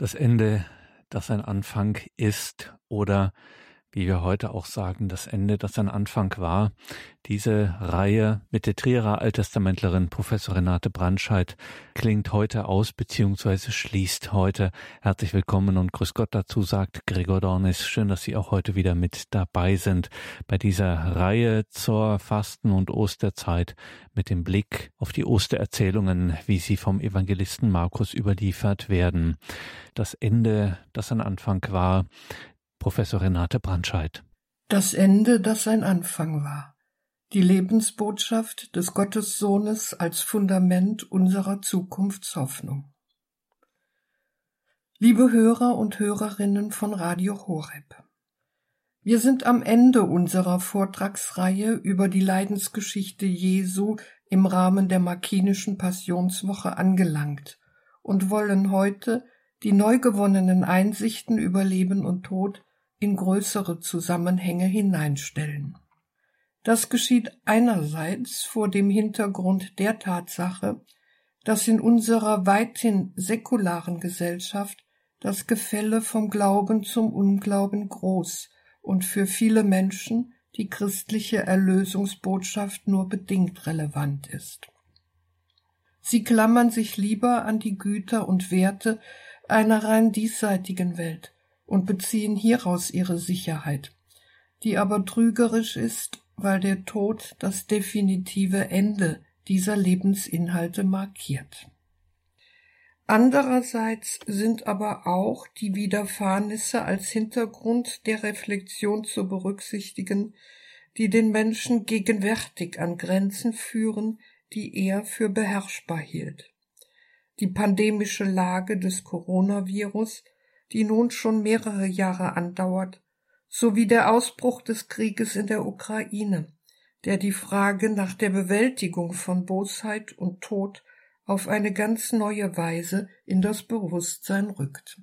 das Ende, das ein Anfang ist oder wie wir heute auch sagen, das Ende, das ein Anfang war. Diese Reihe mit der Trierer Alttestamentlerin Professor Renate Brandscheid klingt heute aus beziehungsweise schließt heute. Herzlich willkommen und Grüß Gott dazu, sagt Gregor Dornis. Schön, dass Sie auch heute wieder mit dabei sind bei dieser Reihe zur Fasten- und Osterzeit mit dem Blick auf die Ostererzählungen, wie sie vom Evangelisten Markus überliefert werden. Das Ende, das ein Anfang war, Professor Renate Brandscheid. Das Ende, das ein Anfang war. Die Lebensbotschaft des Gottessohnes als Fundament unserer Zukunftshoffnung. Liebe Hörer und Hörerinnen von Radio Horeb. Wir sind am Ende unserer Vortragsreihe über die Leidensgeschichte Jesu im Rahmen der Markinischen Passionswoche angelangt und wollen heute die neu gewonnenen Einsichten über Leben und Tod in größere Zusammenhänge hineinstellen. Das geschieht einerseits vor dem Hintergrund der Tatsache, dass in unserer weithin säkularen Gesellschaft das Gefälle vom Glauben zum Unglauben groß und für viele Menschen die christliche Erlösungsbotschaft nur bedingt relevant ist. Sie klammern sich lieber an die Güter und Werte einer rein diesseitigen Welt, und beziehen hieraus ihre Sicherheit, die aber trügerisch ist, weil der Tod das definitive Ende dieser Lebensinhalte markiert. Andererseits sind aber auch die Widerfahrnisse als Hintergrund der Reflexion zu berücksichtigen, die den Menschen gegenwärtig an Grenzen führen, die er für beherrschbar hielt. Die pandemische Lage des Coronavirus die nun schon mehrere Jahre andauert, sowie der Ausbruch des Krieges in der Ukraine, der die Frage nach der Bewältigung von Bosheit und Tod auf eine ganz neue Weise in das Bewusstsein rückt.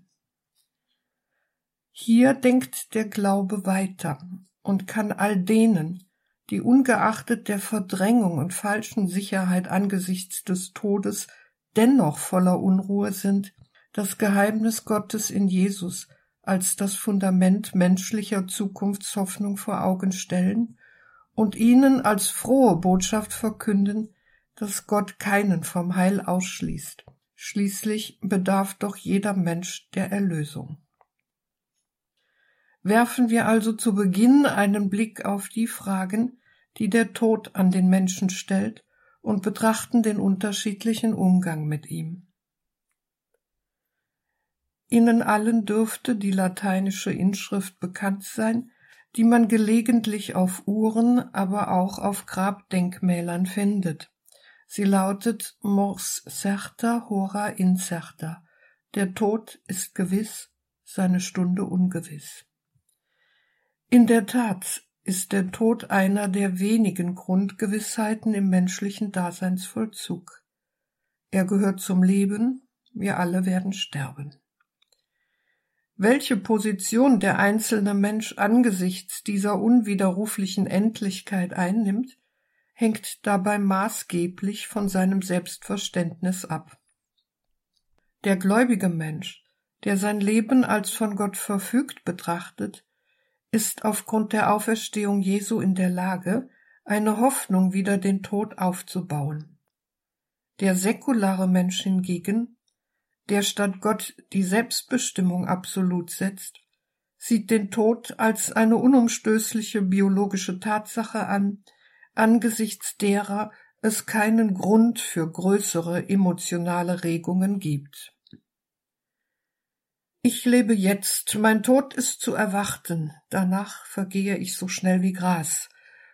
Hier denkt der Glaube weiter und kann all denen, die ungeachtet der Verdrängung und falschen Sicherheit angesichts des Todes dennoch voller Unruhe sind, das Geheimnis Gottes in Jesus als das Fundament menschlicher Zukunftshoffnung vor Augen stellen und ihnen als frohe Botschaft verkünden, dass Gott keinen vom Heil ausschließt. Schließlich bedarf doch jeder Mensch der Erlösung. Werfen wir also zu Beginn einen Blick auf die Fragen, die der Tod an den Menschen stellt, und betrachten den unterschiedlichen Umgang mit ihm. Ihnen allen dürfte die lateinische Inschrift bekannt sein, die man gelegentlich auf Uhren, aber auch auf Grabdenkmälern findet. Sie lautet Mors certa hora incerta. Der Tod ist gewiss, seine Stunde ungewiss. In der Tat ist der Tod einer der wenigen Grundgewissheiten im menschlichen Daseinsvollzug. Er gehört zum Leben, wir alle werden sterben. Welche Position der einzelne Mensch angesichts dieser unwiderruflichen Endlichkeit einnimmt, hängt dabei maßgeblich von seinem Selbstverständnis ab. Der gläubige Mensch, der sein Leben als von Gott verfügt betrachtet, ist aufgrund der Auferstehung Jesu in der Lage, eine Hoffnung wider den Tod aufzubauen. Der säkulare Mensch hingegen der statt Gott die Selbstbestimmung absolut setzt, sieht den Tod als eine unumstößliche biologische Tatsache an, angesichts derer es keinen Grund für größere emotionale Regungen gibt. Ich lebe jetzt, mein Tod ist zu erwarten, danach vergehe ich so schnell wie Gras.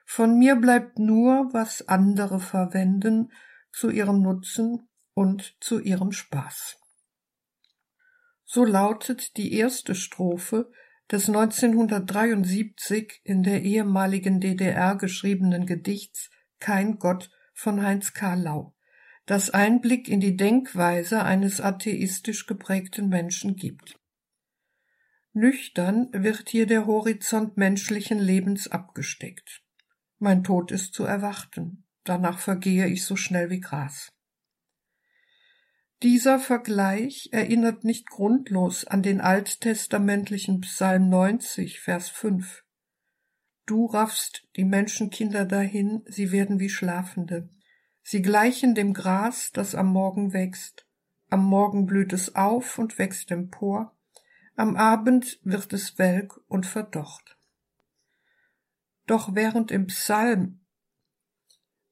Von mir bleibt nur, was andere verwenden, zu ihrem Nutzen und zu ihrem Spaß. So lautet die erste Strophe des 1973 in der ehemaligen DDR geschriebenen Gedichts Kein Gott von Heinz Karlau, das Einblick in die Denkweise eines atheistisch geprägten Menschen gibt. Nüchtern wird hier der Horizont menschlichen Lebens abgesteckt. Mein Tod ist zu erwarten, danach vergehe ich so schnell wie Gras. Dieser Vergleich erinnert nicht grundlos an den alttestamentlichen Psalm 90, Vers 5. Du raffst die Menschenkinder dahin, sie werden wie Schlafende. Sie gleichen dem Gras, das am Morgen wächst. Am Morgen blüht es auf und wächst empor. Am Abend wird es welk und verdocht. Doch während im Psalm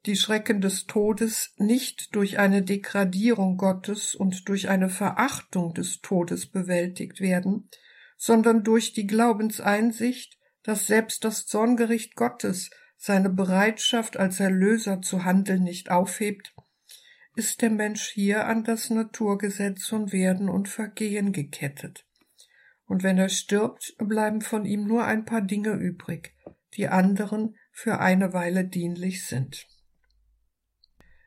die Schrecken des Todes nicht durch eine Degradierung Gottes und durch eine Verachtung des Todes bewältigt werden, sondern durch die Glaubenseinsicht, dass selbst das Zorngericht Gottes seine Bereitschaft als Erlöser zu handeln nicht aufhebt, ist der Mensch hier an das Naturgesetz von Werden und Vergehen gekettet. Und wenn er stirbt, bleiben von ihm nur ein paar Dinge übrig, die anderen für eine Weile dienlich sind.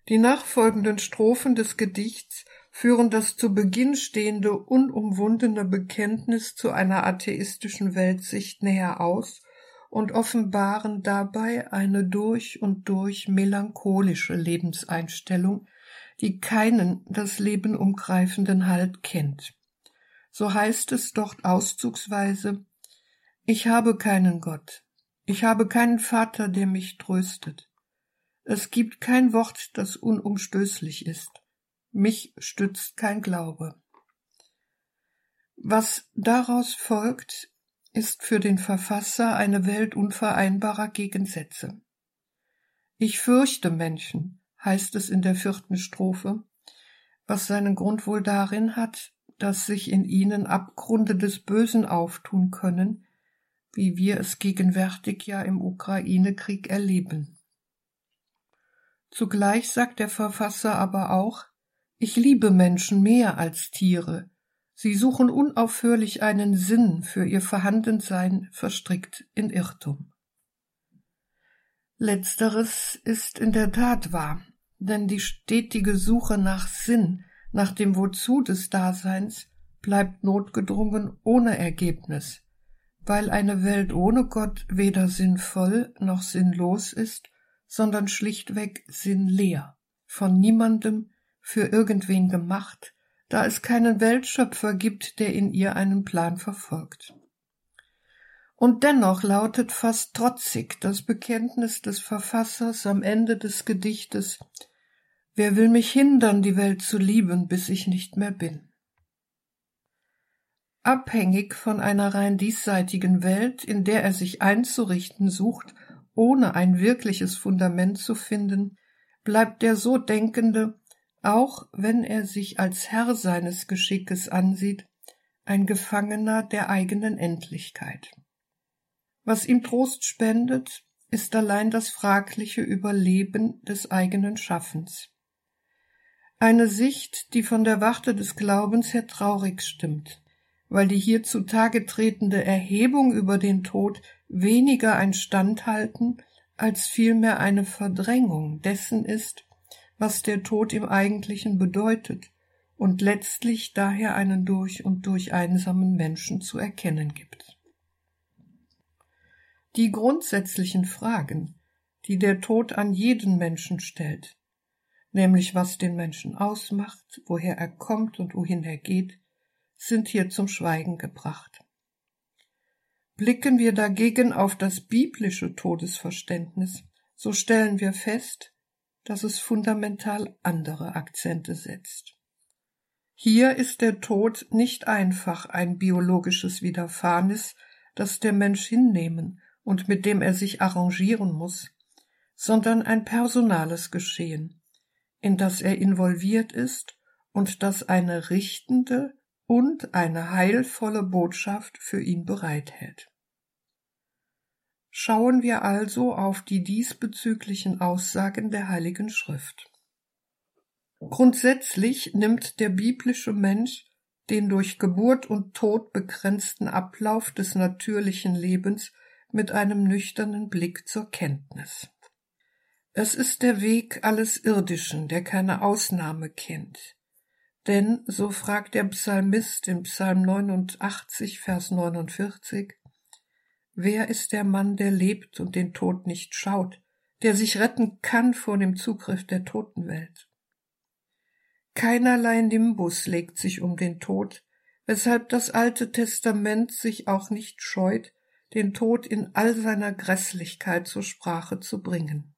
Die nachfolgenden Strophen des Gedichts führen das zu Beginn stehende unumwundene Bekenntnis zu einer atheistischen Weltsicht näher aus und offenbaren dabei eine durch und durch melancholische Lebenseinstellung, die keinen das Leben umgreifenden Halt kennt. So heißt es dort auszugsweise Ich habe keinen Gott, ich habe keinen Vater, der mich tröstet. Es gibt kein Wort, das unumstößlich ist. Mich stützt kein Glaube. Was daraus folgt, ist für den Verfasser eine Welt unvereinbarer Gegensätze. Ich fürchte Menschen, heißt es in der vierten Strophe, was seinen Grund wohl darin hat, dass sich in ihnen Abgründe des Bösen auftun können, wie wir es gegenwärtig ja im Ukraine-Krieg erleben. Zugleich sagt der Verfasser aber auch, ich liebe Menschen mehr als Tiere. Sie suchen unaufhörlich einen Sinn für ihr Vorhandensein verstrickt in Irrtum. Letzteres ist in der Tat wahr, denn die stetige Suche nach Sinn, nach dem Wozu des Daseins, bleibt notgedrungen ohne Ergebnis, weil eine Welt ohne Gott weder sinnvoll noch sinnlos ist sondern schlichtweg sinnleer, von niemandem für irgendwen gemacht, da es keinen Weltschöpfer gibt, der in ihr einen Plan verfolgt. Und dennoch lautet fast trotzig das Bekenntnis des Verfassers am Ende des Gedichtes Wer will mich hindern, die Welt zu lieben, bis ich nicht mehr bin? Abhängig von einer rein diesseitigen Welt, in der er sich einzurichten sucht, ohne ein wirkliches Fundament zu finden, bleibt der so Denkende, auch wenn er sich als Herr seines Geschickes ansieht, ein Gefangener der eigenen Endlichkeit. Was ihm Trost spendet, ist allein das fragliche Überleben des eigenen Schaffens. Eine Sicht, die von der Warte des Glaubens her traurig stimmt, weil die hier zutage tretende Erhebung über den Tod weniger ein Standhalten als vielmehr eine Verdrängung dessen ist, was der Tod im Eigentlichen bedeutet und letztlich daher einen durch und durch einsamen Menschen zu erkennen gibt. Die grundsätzlichen Fragen, die der Tod an jeden Menschen stellt, nämlich was den Menschen ausmacht, woher er kommt und wohin er geht, sind hier zum Schweigen gebracht. Blicken wir dagegen auf das biblische Todesverständnis, so stellen wir fest, dass es fundamental andere Akzente setzt. Hier ist der Tod nicht einfach ein biologisches Widerfahrenes, das der Mensch hinnehmen und mit dem er sich arrangieren muss, sondern ein personales Geschehen, in das er involviert ist und das eine richtende, und eine heilvolle Botschaft für ihn bereithält. Schauen wir also auf die diesbezüglichen Aussagen der Heiligen Schrift. Grundsätzlich nimmt der biblische Mensch den durch Geburt und Tod begrenzten Ablauf des natürlichen Lebens mit einem nüchternen Blick zur Kenntnis. Es ist der Weg alles Irdischen, der keine Ausnahme kennt. Denn, so fragt der Psalmist im Psalm 89, Vers 49, Wer ist der Mann, der lebt und den Tod nicht schaut, der sich retten kann vor dem Zugriff der Totenwelt? Keinerlei Nimbus legt sich um den Tod, weshalb das Alte Testament sich auch nicht scheut, den Tod in all seiner Grässlichkeit zur Sprache zu bringen.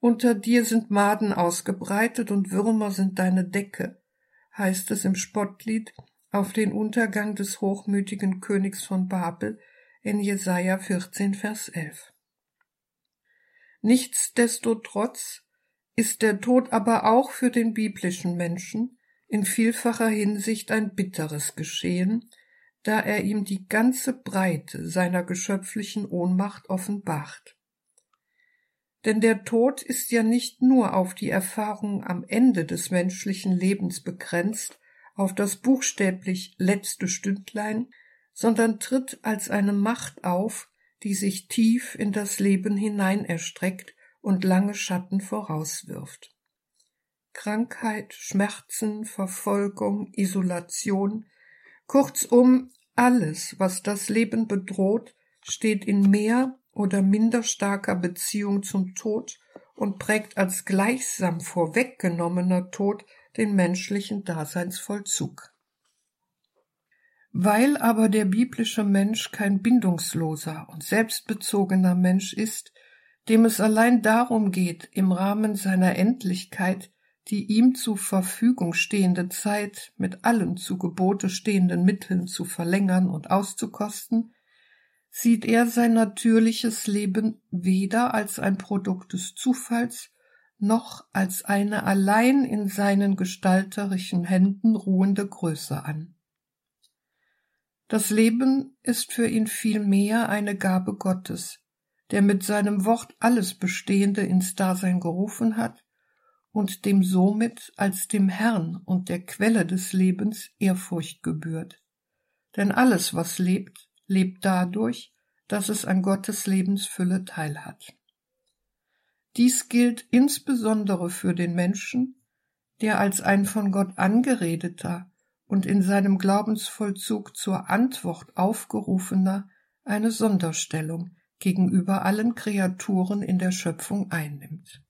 Unter dir sind Maden ausgebreitet und Würmer sind deine Decke, heißt es im Spottlied auf den Untergang des hochmütigen Königs von Babel in Jesaja 14, Vers 11. Nichtsdestotrotz ist der Tod aber auch für den biblischen Menschen in vielfacher Hinsicht ein bitteres Geschehen, da er ihm die ganze Breite seiner geschöpflichen Ohnmacht offenbart. Denn der Tod ist ja nicht nur auf die Erfahrung am Ende des menschlichen Lebens begrenzt, auf das buchstäblich letzte Stündlein, sondern tritt als eine Macht auf, die sich tief in das Leben hinein erstreckt und lange Schatten vorauswirft. Krankheit, Schmerzen, Verfolgung, Isolation, kurzum alles, was das Leben bedroht, steht in mehr oder minder starker Beziehung zum Tod und prägt als gleichsam vorweggenommener Tod den menschlichen Daseinsvollzug. Weil aber der biblische Mensch kein bindungsloser und selbstbezogener Mensch ist, dem es allein darum geht, im Rahmen seiner Endlichkeit die ihm zur Verfügung stehende Zeit mit allen zu Gebote stehenden Mitteln zu verlängern und auszukosten, sieht er sein natürliches Leben weder als ein Produkt des Zufalls noch als eine allein in seinen gestalterischen Händen ruhende Größe an. Das Leben ist für ihn vielmehr eine Gabe Gottes, der mit seinem Wort alles Bestehende ins Dasein gerufen hat und dem somit als dem Herrn und der Quelle des Lebens Ehrfurcht gebührt. Denn alles, was lebt, lebt dadurch, dass es an Gottes Lebensfülle teilhat. Dies gilt insbesondere für den Menschen, der als ein von Gott angeredeter und in seinem Glaubensvollzug zur Antwort aufgerufener eine Sonderstellung gegenüber allen Kreaturen in der Schöpfung einnimmt.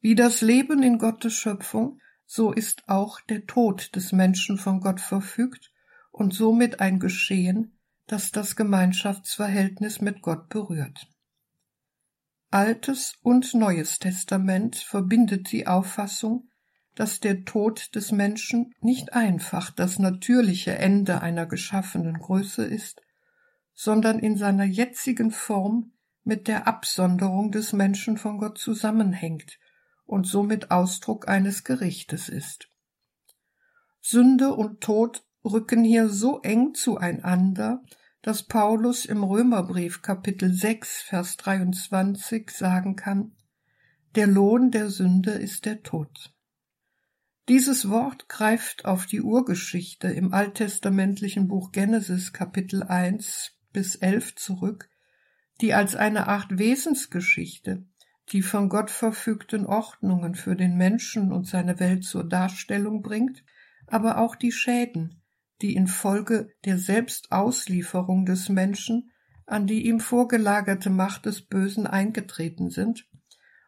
Wie das Leben in Gottes Schöpfung, so ist auch der Tod des Menschen von Gott verfügt und somit ein Geschehen, das das Gemeinschaftsverhältnis mit Gott berührt. Altes und Neues Testament verbindet die Auffassung, dass der Tod des Menschen nicht einfach das natürliche Ende einer geschaffenen Größe ist, sondern in seiner jetzigen Form mit der Absonderung des Menschen von Gott zusammenhängt und somit Ausdruck eines Gerichtes ist. Sünde und Tod rücken hier so eng zueinander, dass Paulus im Römerbrief Kapitel 6 Vers 23 sagen kann, der Lohn der Sünde ist der Tod. Dieses Wort greift auf die Urgeschichte im alttestamentlichen Buch Genesis Kapitel 1 bis 11 zurück, die als eine Art Wesensgeschichte die von Gott verfügten Ordnungen für den Menschen und seine Welt zur Darstellung bringt, aber auch die Schäden, die infolge der Selbstauslieferung des Menschen an die ihm vorgelagerte Macht des Bösen eingetreten sind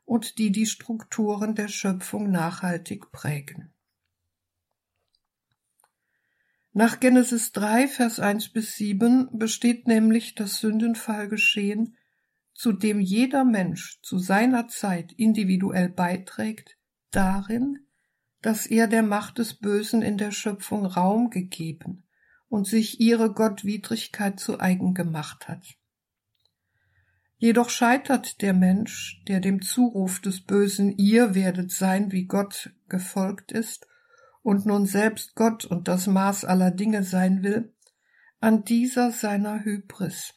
und die die Strukturen der Schöpfung nachhaltig prägen. Nach Genesis 3, Vers 1 bis 7 besteht nämlich das Sündenfallgeschehen, zu dem jeder Mensch zu seiner Zeit individuell beiträgt, darin, dass er der Macht des Bösen in der Schöpfung Raum gegeben und sich ihre Gottwidrigkeit zu eigen gemacht hat. Jedoch scheitert der Mensch, der dem Zuruf des Bösen ihr werdet sein, wie Gott gefolgt ist und nun selbst Gott und das Maß aller Dinge sein will, an dieser seiner Hybris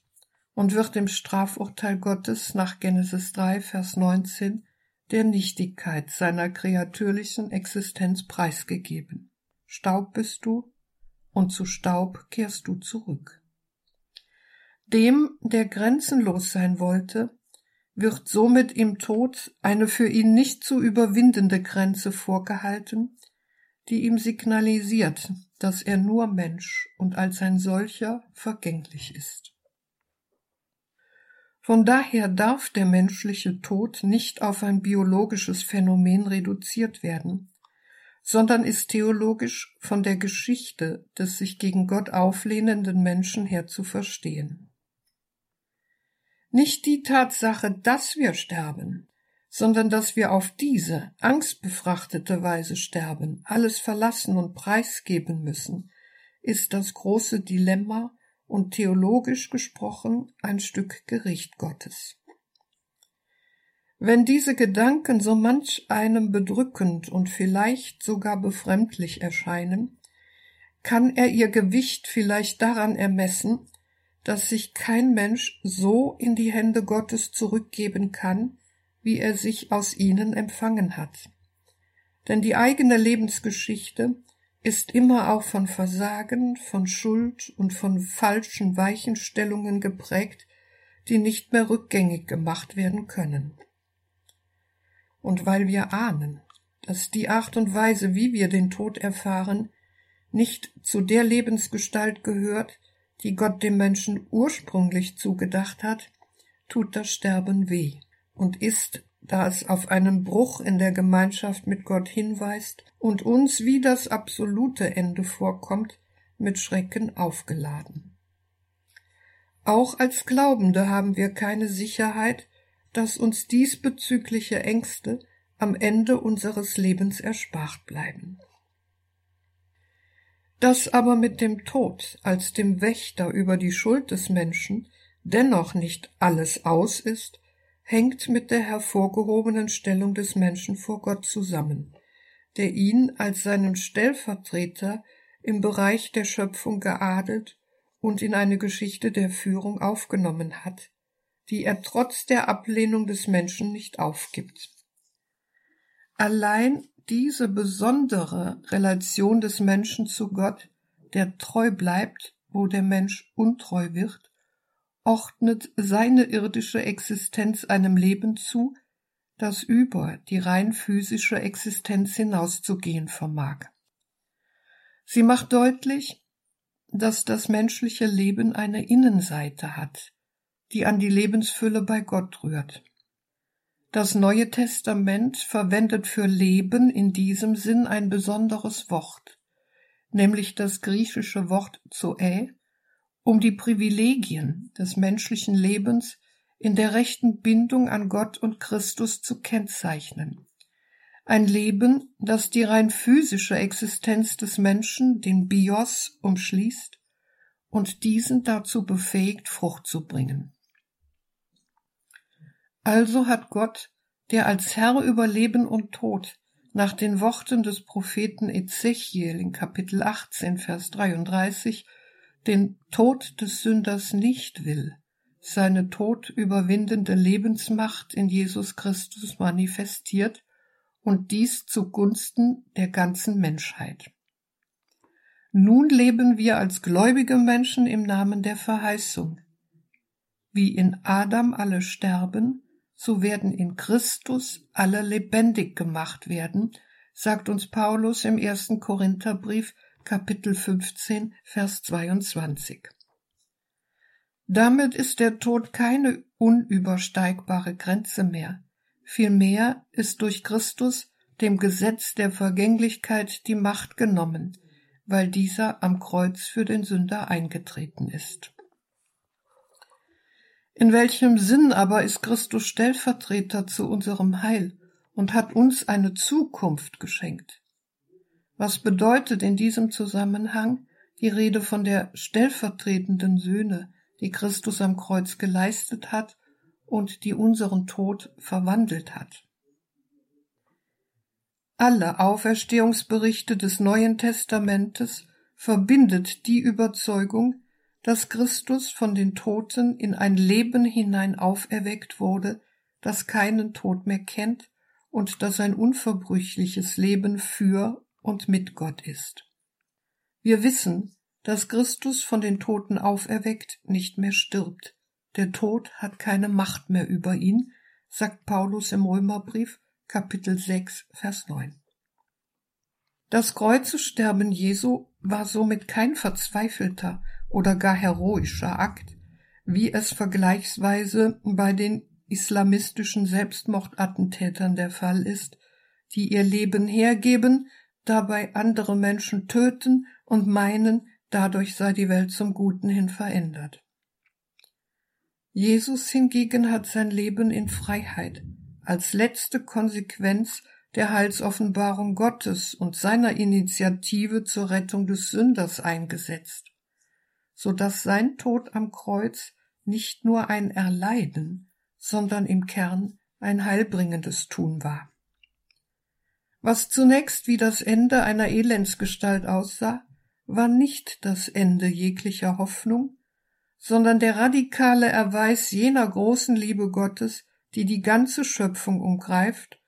und wird im Strafurteil Gottes nach Genesis 3, Vers 19 der Nichtigkeit seiner kreatürlichen Existenz preisgegeben. Staub bist du, und zu Staub kehrst du zurück. Dem, der grenzenlos sein wollte, wird somit im Tod eine für ihn nicht zu überwindende Grenze vorgehalten, die ihm signalisiert, dass er nur Mensch und als ein solcher vergänglich ist. Von daher darf der menschliche Tod nicht auf ein biologisches Phänomen reduziert werden, sondern ist theologisch von der Geschichte des sich gegen Gott auflehnenden Menschen her zu verstehen. Nicht die Tatsache, dass wir sterben, sondern dass wir auf diese angstbefrachtete Weise sterben, alles verlassen und preisgeben müssen, ist das große Dilemma und theologisch gesprochen ein Stück Gericht Gottes. Wenn diese Gedanken so manch einem bedrückend und vielleicht sogar befremdlich erscheinen, kann er ihr Gewicht vielleicht daran ermessen, dass sich kein Mensch so in die Hände Gottes zurückgeben kann, wie er sich aus ihnen empfangen hat. Denn die eigene Lebensgeschichte ist immer auch von Versagen, von Schuld und von falschen Weichenstellungen geprägt, die nicht mehr rückgängig gemacht werden können. Und weil wir ahnen, dass die Art und Weise, wie wir den Tod erfahren, nicht zu der Lebensgestalt gehört, die Gott dem Menschen ursprünglich zugedacht hat, tut das Sterben weh und ist da es auf einen Bruch in der Gemeinschaft mit Gott hinweist und uns wie das absolute Ende vorkommt, mit Schrecken aufgeladen. Auch als Glaubende haben wir keine Sicherheit, dass uns diesbezügliche Ängste am Ende unseres Lebens erspart bleiben. Dass aber mit dem Tod als dem Wächter über die Schuld des Menschen dennoch nicht alles aus ist, hängt mit der hervorgehobenen Stellung des Menschen vor Gott zusammen, der ihn als seinen Stellvertreter im Bereich der Schöpfung geadelt und in eine Geschichte der Führung aufgenommen hat, die er trotz der Ablehnung des Menschen nicht aufgibt. Allein diese besondere Relation des Menschen zu Gott, der treu bleibt, wo der Mensch untreu wird, ordnet seine irdische Existenz einem Leben zu, das über die rein physische Existenz hinauszugehen vermag. Sie macht deutlich, dass das menschliche Leben eine Innenseite hat, die an die Lebensfülle bei Gott rührt. Das Neue Testament verwendet für Leben in diesem Sinn ein besonderes Wort, nämlich das griechische Wort Zoä, um die Privilegien des menschlichen Lebens in der rechten Bindung an Gott und Christus zu kennzeichnen. Ein Leben, das die rein physische Existenz des Menschen, den Bios, umschließt und diesen dazu befähigt, Frucht zu bringen. Also hat Gott, der als Herr über Leben und Tod nach den Worten des Propheten Ezechiel in Kapitel 18, Vers 33 den Tod des Sünders nicht will, seine Tod überwindende Lebensmacht in Jesus Christus manifestiert und dies zugunsten der ganzen Menschheit. Nun leben wir als gläubige Menschen im Namen der Verheißung. Wie in Adam alle sterben, so werden in Christus alle lebendig gemacht werden, sagt uns Paulus im ersten Korintherbrief Kapitel 15, Vers 22. Damit ist der Tod keine unübersteigbare Grenze mehr. Vielmehr ist durch Christus dem Gesetz der Vergänglichkeit die Macht genommen, weil dieser am Kreuz für den Sünder eingetreten ist. In welchem Sinn aber ist Christus Stellvertreter zu unserem Heil und hat uns eine Zukunft geschenkt? Was bedeutet in diesem Zusammenhang die Rede von der stellvertretenden Söhne, die Christus am Kreuz geleistet hat und die unseren Tod verwandelt hat? Alle Auferstehungsberichte des Neuen Testamentes verbindet die Überzeugung, dass Christus von den Toten in ein Leben hinein auferweckt wurde, das keinen Tod mehr kennt und das ein unverbrüchliches Leben für und mit Gott ist. Wir wissen, dass Christus von den Toten auferweckt nicht mehr stirbt. Der Tod hat keine Macht mehr über ihn, sagt Paulus im Römerbrief Kapitel 6 Vers 9. Das Kreuzesterben Jesu war somit kein verzweifelter oder gar heroischer Akt, wie es vergleichsweise bei den islamistischen Selbstmordattentätern der Fall ist, die ihr Leben hergeben, dabei andere Menschen töten und meinen, dadurch sei die Welt zum Guten hin verändert. Jesus hingegen hat sein Leben in Freiheit als letzte Konsequenz der Heilsoffenbarung Gottes und seiner Initiative zur Rettung des Sünders eingesetzt, so dass sein Tod am Kreuz nicht nur ein Erleiden, sondern im Kern ein heilbringendes Tun war. Was zunächst wie das Ende einer Elendsgestalt aussah, war nicht das Ende jeglicher Hoffnung, sondern der radikale Erweis jener großen Liebe Gottes, die die ganze Schöpfung umgreift,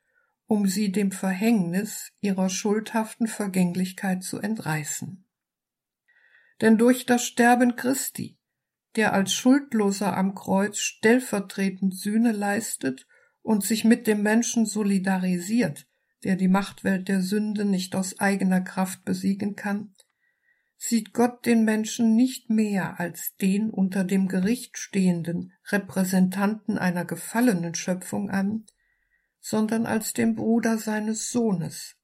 um sie dem Verhängnis ihrer schuldhaften Vergänglichkeit zu entreißen. Denn durch das Sterben Christi, der als Schuldloser am Kreuz stellvertretend Sühne leistet und sich mit dem Menschen solidarisiert, der die Machtwelt der Sünde nicht aus eigener Kraft besiegen kann, sieht Gott den Menschen nicht mehr als den unter dem Gericht stehenden Repräsentanten einer gefallenen Schöpfung an, sondern als den Bruder seines Sohnes,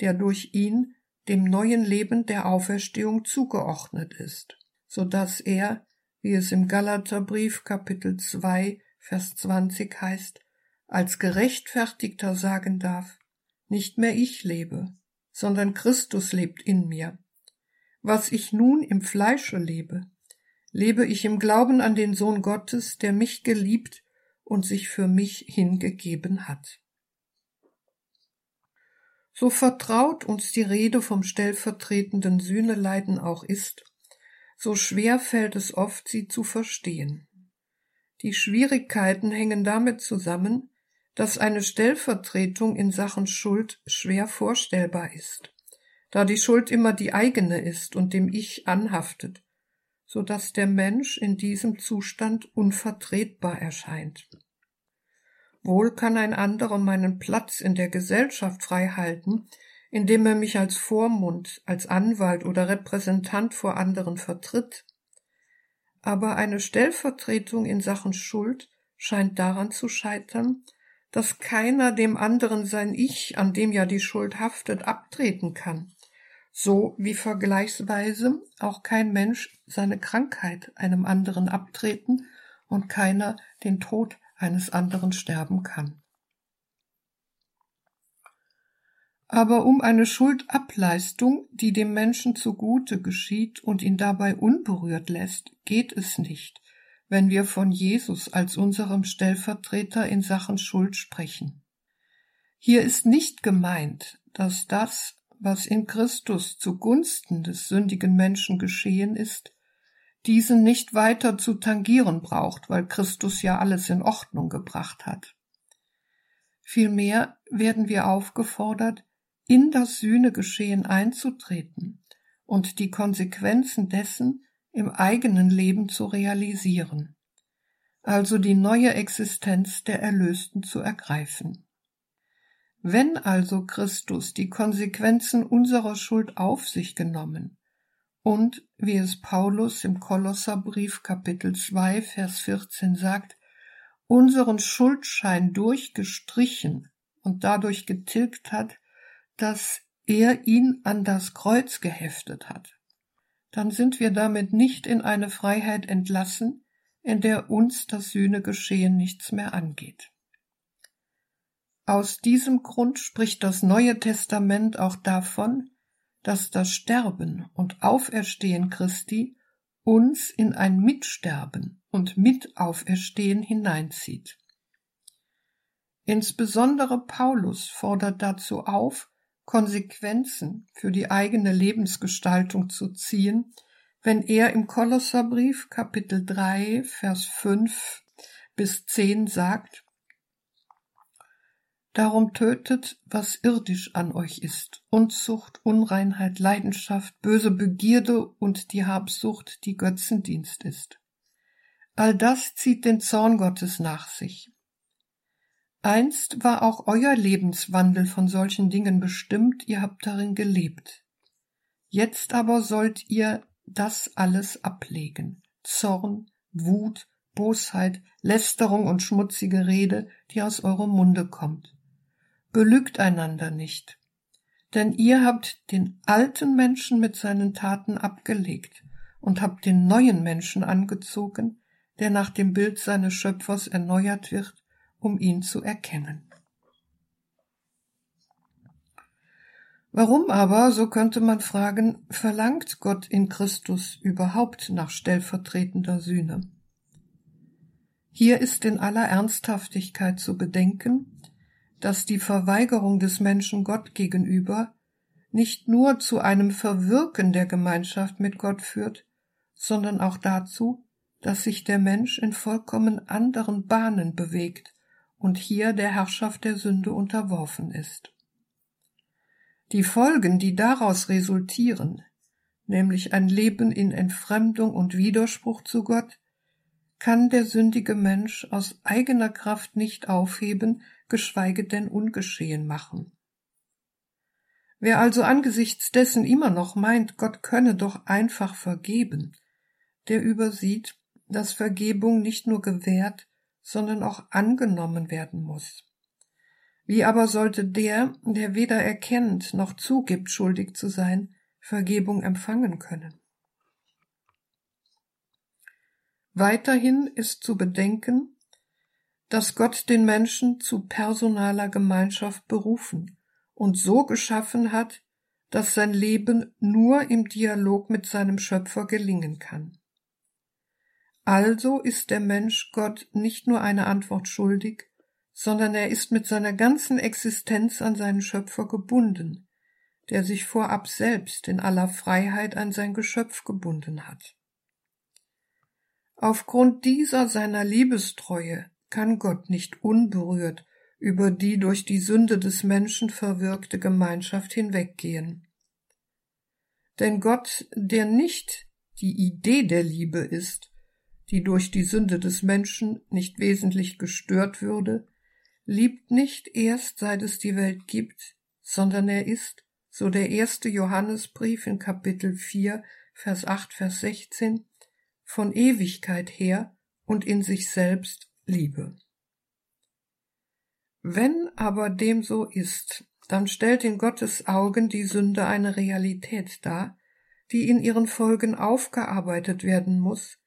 der durch ihn dem neuen Leben der Auferstehung zugeordnet ist, so dass er, wie es im Galaterbrief Kapitel 2 Vers 20 heißt, als Gerechtfertigter sagen darf, nicht mehr ich lebe, sondern Christus lebt in mir. Was ich nun im Fleische lebe, lebe ich im Glauben an den Sohn Gottes, der mich geliebt und sich für mich hingegeben hat. So vertraut uns die Rede vom stellvertretenden Sühneleiden auch ist, so schwer fällt es oft, sie zu verstehen. Die Schwierigkeiten hängen damit zusammen, dass eine Stellvertretung in Sachen Schuld schwer vorstellbar ist da die Schuld immer die eigene ist und dem Ich anhaftet, so dass der Mensch in diesem Zustand unvertretbar erscheint. Wohl kann ein anderer meinen Platz in der Gesellschaft frei halten, indem er mich als Vormund, als Anwalt oder Repräsentant vor anderen vertritt. Aber eine Stellvertretung in Sachen Schuld scheint daran zu scheitern, dass keiner dem anderen sein Ich, an dem ja die Schuld haftet, abtreten kann so wie vergleichsweise auch kein Mensch seine Krankheit einem anderen abtreten und keiner den Tod eines anderen sterben kann. Aber um eine Schuldableistung, die dem Menschen zugute geschieht und ihn dabei unberührt lässt, geht es nicht, wenn wir von Jesus als unserem Stellvertreter in Sachen Schuld sprechen. Hier ist nicht gemeint, dass das, was in Christus zugunsten des sündigen Menschen geschehen ist, diesen nicht weiter zu tangieren braucht, weil Christus ja alles in Ordnung gebracht hat. Vielmehr werden wir aufgefordert, in das Sühnegeschehen einzutreten und die Konsequenzen dessen im eigenen Leben zu realisieren, also die neue Existenz der Erlösten zu ergreifen. Wenn also Christus die Konsequenzen unserer Schuld auf sich genommen und, wie es Paulus im Kolosserbrief Kapitel 2 Vers 14 sagt, unseren Schuldschein durchgestrichen und dadurch getilgt hat, dass er ihn an das Kreuz geheftet hat, dann sind wir damit nicht in eine Freiheit entlassen, in der uns das Sühnegeschehen nichts mehr angeht. Aus diesem Grund spricht das Neue Testament auch davon, dass das Sterben und Auferstehen Christi uns in ein Mitsterben und Mitauferstehen hineinzieht. Insbesondere Paulus fordert dazu auf, Konsequenzen für die eigene Lebensgestaltung zu ziehen, wenn er im Kolosserbrief Kapitel 3 Vers 5 bis 10 sagt, Darum tötet, was irdisch an euch ist, Unzucht, Unreinheit, Leidenschaft, böse Begierde und die Habsucht, die Götzendienst ist. All das zieht den Zorn Gottes nach sich. Einst war auch euer Lebenswandel von solchen Dingen bestimmt, ihr habt darin gelebt. Jetzt aber sollt ihr das alles ablegen. Zorn, Wut, Bosheit, Lästerung und schmutzige Rede, die aus eurem Munde kommt. Belügt einander nicht, denn ihr habt den alten Menschen mit seinen Taten abgelegt und habt den neuen Menschen angezogen, der nach dem Bild seines Schöpfers erneuert wird, um ihn zu erkennen. Warum aber, so könnte man fragen, verlangt Gott in Christus überhaupt nach stellvertretender Sühne? Hier ist in aller Ernsthaftigkeit zu bedenken, dass die Verweigerung des Menschen Gott gegenüber nicht nur zu einem Verwirken der Gemeinschaft mit Gott führt, sondern auch dazu, dass sich der Mensch in vollkommen anderen Bahnen bewegt und hier der Herrschaft der Sünde unterworfen ist. Die Folgen, die daraus resultieren, nämlich ein Leben in Entfremdung und Widerspruch zu Gott, kann der sündige Mensch aus eigener Kraft nicht aufheben, geschweige denn ungeschehen machen. Wer also angesichts dessen immer noch meint, Gott könne doch einfach vergeben, der übersieht, dass Vergebung nicht nur gewährt, sondern auch angenommen werden muss. Wie aber sollte der, der weder erkennt noch zugibt, schuldig zu sein, Vergebung empfangen können? Weiterhin ist zu bedenken, dass Gott den Menschen zu personaler Gemeinschaft berufen und so geschaffen hat, dass sein Leben nur im Dialog mit seinem Schöpfer gelingen kann. Also ist der Mensch Gott nicht nur eine Antwort schuldig, sondern er ist mit seiner ganzen Existenz an seinen Schöpfer gebunden, der sich vorab selbst in aller Freiheit an sein Geschöpf gebunden hat. Aufgrund dieser seiner Liebestreue kann Gott nicht unberührt über die durch die Sünde des Menschen verwirkte Gemeinschaft hinweggehen. Denn Gott, der nicht die Idee der Liebe ist, die durch die Sünde des Menschen nicht wesentlich gestört würde, liebt nicht erst, seit es die Welt gibt, sondern er ist, so der erste Johannesbrief in Kapitel 4, Vers 8, Vers 16, von Ewigkeit her und in sich selbst Liebe. Wenn aber dem so ist, dann stellt in Gottes Augen die Sünde eine Realität dar, die in ihren Folgen aufgearbeitet werden muss,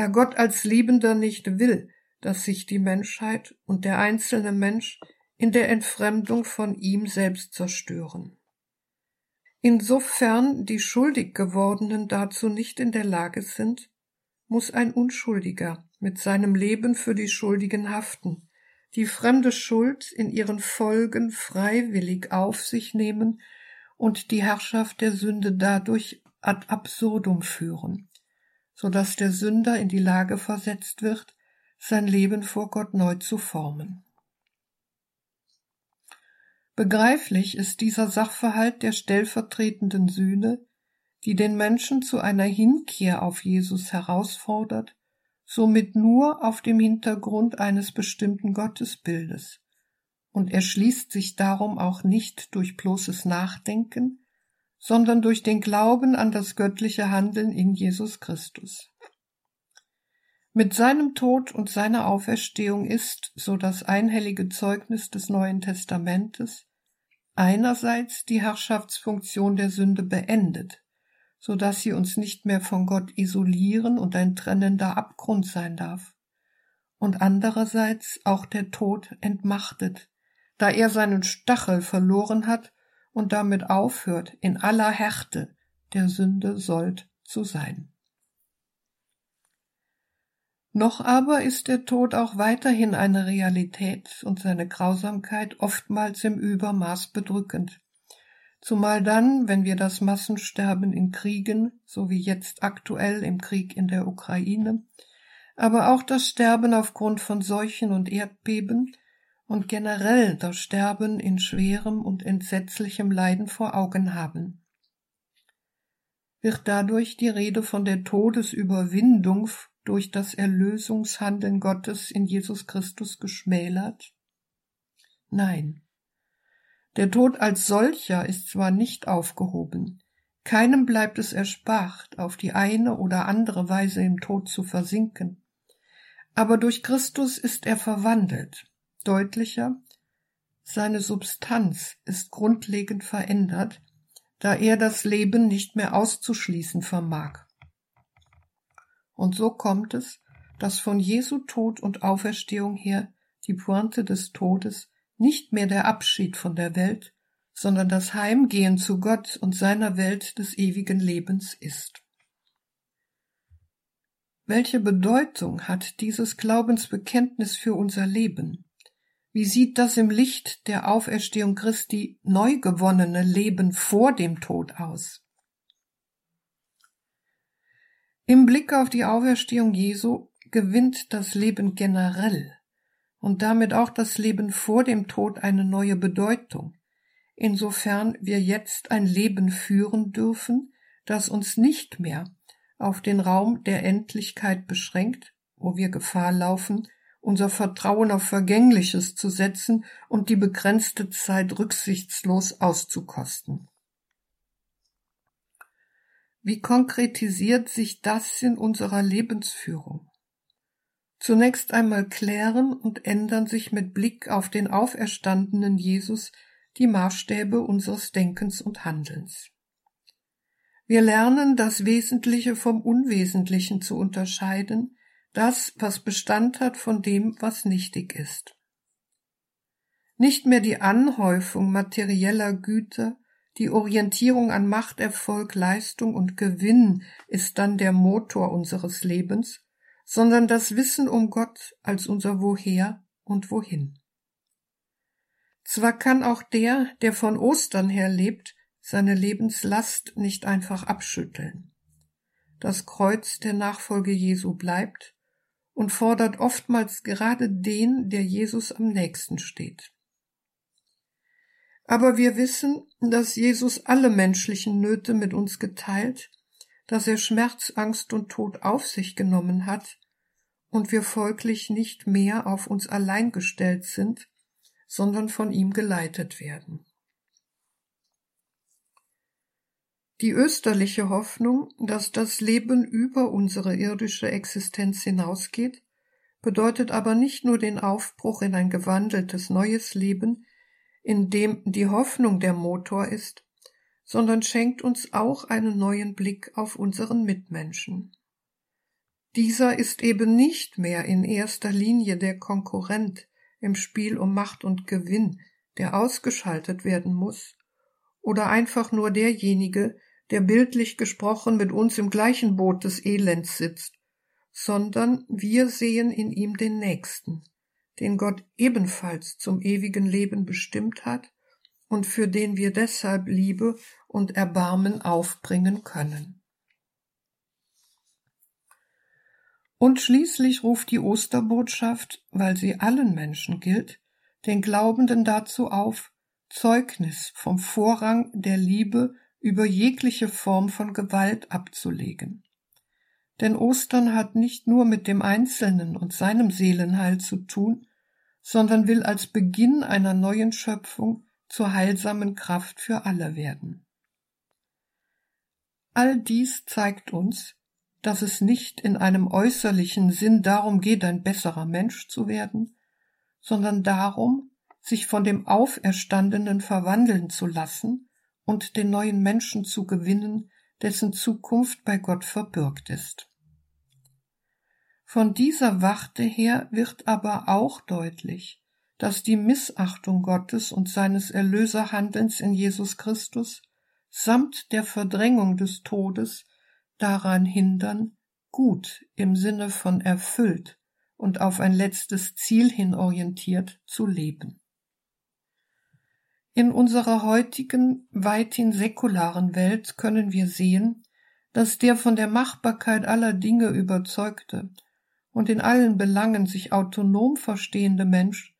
da Gott als Liebender nicht will, dass sich die Menschheit und der einzelne Mensch in der Entfremdung von ihm selbst zerstören. Insofern die schuldig gewordenen dazu nicht in der Lage sind, muss ein Unschuldiger mit seinem Leben für die Schuldigen haften, die fremde Schuld in ihren Folgen freiwillig auf sich nehmen und die Herrschaft der Sünde dadurch ad absurdum führen, so dass der Sünder in die Lage versetzt wird, sein Leben vor Gott neu zu formen. Begreiflich ist dieser Sachverhalt der stellvertretenden Sühne, die den Menschen zu einer Hinkehr auf Jesus herausfordert, somit nur auf dem Hintergrund eines bestimmten Gottesbildes, und er schließt sich darum auch nicht durch bloßes Nachdenken, sondern durch den Glauben an das göttliche Handeln in Jesus Christus. Mit seinem Tod und seiner Auferstehung ist, so das einhellige Zeugnis des Neuen Testamentes, einerseits die Herrschaftsfunktion der Sünde beendet, so dass sie uns nicht mehr von Gott isolieren und ein trennender Abgrund sein darf, und andererseits auch der Tod entmachtet, da er seinen Stachel verloren hat und damit aufhört, in aller Härte der Sünde sollt zu sein. Noch aber ist der Tod auch weiterhin eine Realität und seine Grausamkeit oftmals im Übermaß bedrückend. Zumal dann, wenn wir das Massensterben in Kriegen, so wie jetzt aktuell im Krieg in der Ukraine, aber auch das Sterben aufgrund von Seuchen und Erdbeben und generell das Sterben in schwerem und entsetzlichem Leiden vor Augen haben. Wird dadurch die Rede von der Todesüberwindung durch das Erlösungshandeln Gottes in Jesus Christus geschmälert? Nein. Der Tod als solcher ist zwar nicht aufgehoben, keinem bleibt es erspart, auf die eine oder andere Weise im Tod zu versinken, aber durch Christus ist er verwandelt. Deutlicher, seine Substanz ist grundlegend verändert, da er das Leben nicht mehr auszuschließen vermag. Und so kommt es, dass von Jesu Tod und Auferstehung her die Pointe des Todes nicht mehr der Abschied von der Welt, sondern das Heimgehen zu Gott und seiner Welt des ewigen Lebens ist. Welche Bedeutung hat dieses Glaubensbekenntnis für unser Leben? Wie sieht das im Licht der Auferstehung Christi neu gewonnene Leben vor dem Tod aus? Im Blick auf die Auferstehung Jesu gewinnt das Leben generell und damit auch das Leben vor dem Tod eine neue Bedeutung, insofern wir jetzt ein Leben führen dürfen, das uns nicht mehr auf den Raum der Endlichkeit beschränkt, wo wir Gefahr laufen, unser Vertrauen auf Vergängliches zu setzen und die begrenzte Zeit rücksichtslos auszukosten. Wie konkretisiert sich das in unserer Lebensführung? Zunächst einmal klären und ändern sich mit Blick auf den auferstandenen Jesus die Maßstäbe unseres Denkens und Handelns. Wir lernen, das Wesentliche vom Unwesentlichen zu unterscheiden, das, was Bestand hat von dem, was nichtig ist. Nicht mehr die Anhäufung materieller Güter, die Orientierung an Macht, Erfolg, Leistung und Gewinn ist dann der Motor unseres Lebens, sondern das Wissen um Gott als unser Woher und Wohin. Zwar kann auch der, der von Ostern her lebt, seine Lebenslast nicht einfach abschütteln. Das Kreuz der Nachfolge Jesu bleibt und fordert oftmals gerade den, der Jesus am nächsten steht. Aber wir wissen, dass Jesus alle menschlichen Nöte mit uns geteilt, dass er Schmerz, Angst und Tod auf sich genommen hat und wir folglich nicht mehr auf uns allein gestellt sind, sondern von ihm geleitet werden. Die österliche Hoffnung, dass das Leben über unsere irdische Existenz hinausgeht, bedeutet aber nicht nur den Aufbruch in ein gewandeltes neues Leben, in dem die Hoffnung der Motor ist, sondern schenkt uns auch einen neuen Blick auf unseren Mitmenschen. Dieser ist eben nicht mehr in erster Linie der Konkurrent im Spiel um Macht und Gewinn, der ausgeschaltet werden muss, oder einfach nur derjenige, der bildlich gesprochen mit uns im gleichen Boot des Elends sitzt, sondern wir sehen in ihm den Nächsten, den Gott ebenfalls zum ewigen Leben bestimmt hat und für den wir deshalb Liebe und Erbarmen aufbringen können. Und schließlich ruft die Osterbotschaft, weil sie allen Menschen gilt, den Glaubenden dazu auf, Zeugnis vom Vorrang der Liebe über jegliche Form von Gewalt abzulegen. Denn Ostern hat nicht nur mit dem Einzelnen und seinem Seelenheil zu tun, sondern will als Beginn einer neuen Schöpfung zur heilsamen Kraft für alle werden. All dies zeigt uns, dass es nicht in einem äußerlichen Sinn darum geht, ein besserer Mensch zu werden, sondern darum, sich von dem Auferstandenen verwandeln zu lassen und den neuen Menschen zu gewinnen, dessen Zukunft bei Gott verbürgt ist. Von dieser Warte her wird aber auch deutlich, dass die Missachtung Gottes und seines Erlöserhandelns in Jesus Christus samt der Verdrängung des Todes daran hindern, gut im Sinne von erfüllt und auf ein letztes Ziel hin orientiert zu leben. In unserer heutigen, weithin säkularen Welt können wir sehen, dass der von der Machbarkeit aller Dinge überzeugte und in allen Belangen sich autonom verstehende Mensch